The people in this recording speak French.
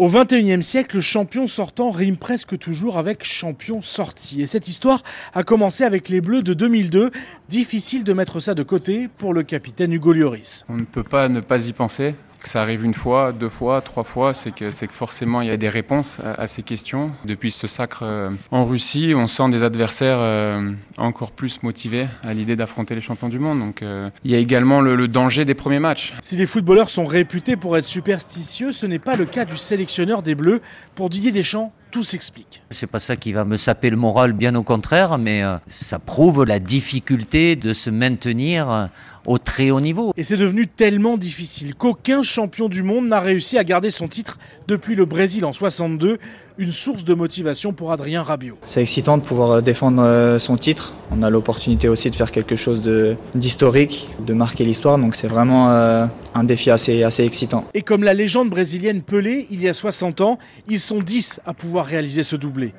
Au XXIe siècle, le champion sortant rime presque toujours avec champion sorti. Et cette histoire a commencé avec les Bleus de 2002. Difficile de mettre ça de côté pour le capitaine Hugo Lloris. On ne peut pas ne pas y penser. Que ça arrive une fois, deux fois, trois fois, c'est que, c'est que forcément il y a des réponses à, ces questions. Depuis ce sacre euh, en Russie, on sent des adversaires euh, encore plus motivés à l'idée d'affronter les champions du monde. Donc euh, il y a également le, le danger des premiers matchs. Si les footballeurs sont réputés pour être superstitieux, ce n'est pas le cas du sélectionneur des Bleus. Pour Didier Deschamps, tout s'explique. C'est pas ça qui va me saper le moral, bien au contraire, mais euh, ça prouve la difficulté de se maintenir euh, au très haut niveau. Et c'est devenu tellement difficile qu'aucun champion du monde n'a réussi à garder son titre depuis le Brésil en 62, une source de motivation pour Adrien Rabiot. C'est excitant de pouvoir euh, défendre son titre. On a l'opportunité aussi de faire quelque chose d'historique, de, marquer l'histoire, donc c'est vraiment un défi assez, assez excitant. Et comme la légende brésilienne Pelé, il y a 60 ans, ils sont 10 à pouvoir réaliser ce doublé.